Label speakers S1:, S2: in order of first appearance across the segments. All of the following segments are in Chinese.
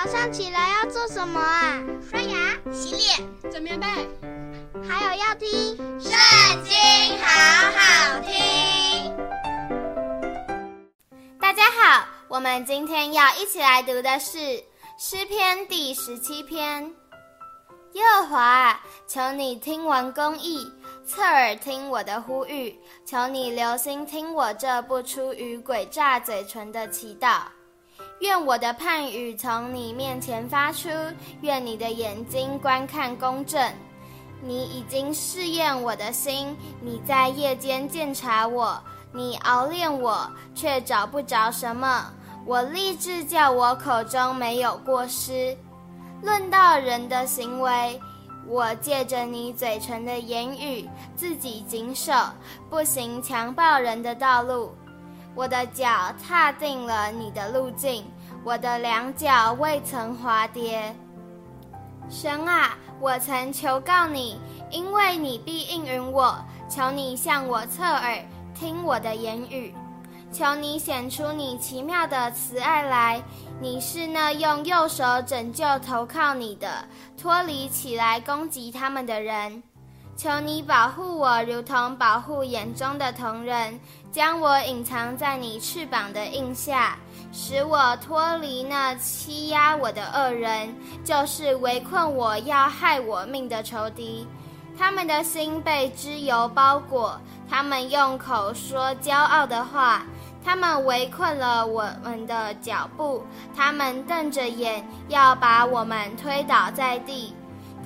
S1: 早上起来要做什么啊？
S2: 刷牙、洗脸、
S3: 整棉被，
S1: 还有要听《
S2: 圣经》，好好听。
S4: 大家好，我们今天要一起来读的是诗篇第十七篇。耶和华啊，求你听闻公义，侧耳听我的呼吁，求你留心听我这不出于诡诈嘴唇的祈祷。愿我的判语从你面前发出，愿你的眼睛观看公正。你已经试验我的心，你在夜间鉴察我，你熬炼我，却找不着什么。我立志叫我口中没有过失。论到人的行为，我借着你嘴唇的言语，自己谨守，不行强暴人的道路。我的脚踏定了你的路径，我的两脚未曾滑跌。神啊，我曾求告你，因为你必应允我。求你向我侧耳，听我的言语。求你显出你奇妙的慈爱来，你是那用右手拯救投靠你的，脱离起来攻击他们的人。求你保护我，如同保护眼中的瞳人，将我隐藏在你翅膀的荫下，使我脱离那欺压我的恶人，就是围困我要害我命的仇敌。他们的心被脂油包裹，他们用口说骄傲的话。他们围困了我们的脚步，他们瞪着眼，要把我们推倒在地。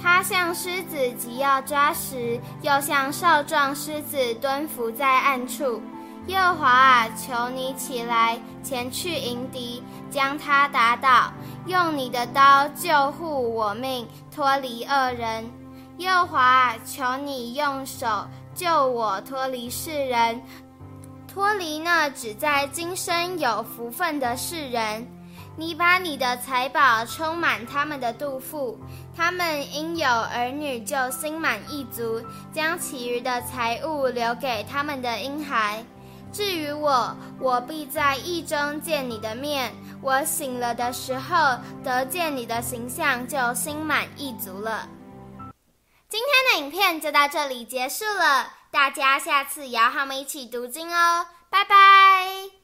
S4: 他像狮子急要抓食，又像少壮狮子蹲伏在暗处。耶和华啊，求你起来，前去迎敌，将他打倒，用你的刀救护我命，脱离恶人。耶和华啊，求你用手救我脱离世人。脱离那只在今生有福分的世人，你把你的财宝充满他们的肚腹，他们因有儿女就心满意足，将其余的财物留给他们的婴孩。至于我，我必在义中见你的面，我醒了的时候得见你的形象，就心满意足了。今天的影片就到这里结束了。大家下次也要和我们一起读经哦，拜拜。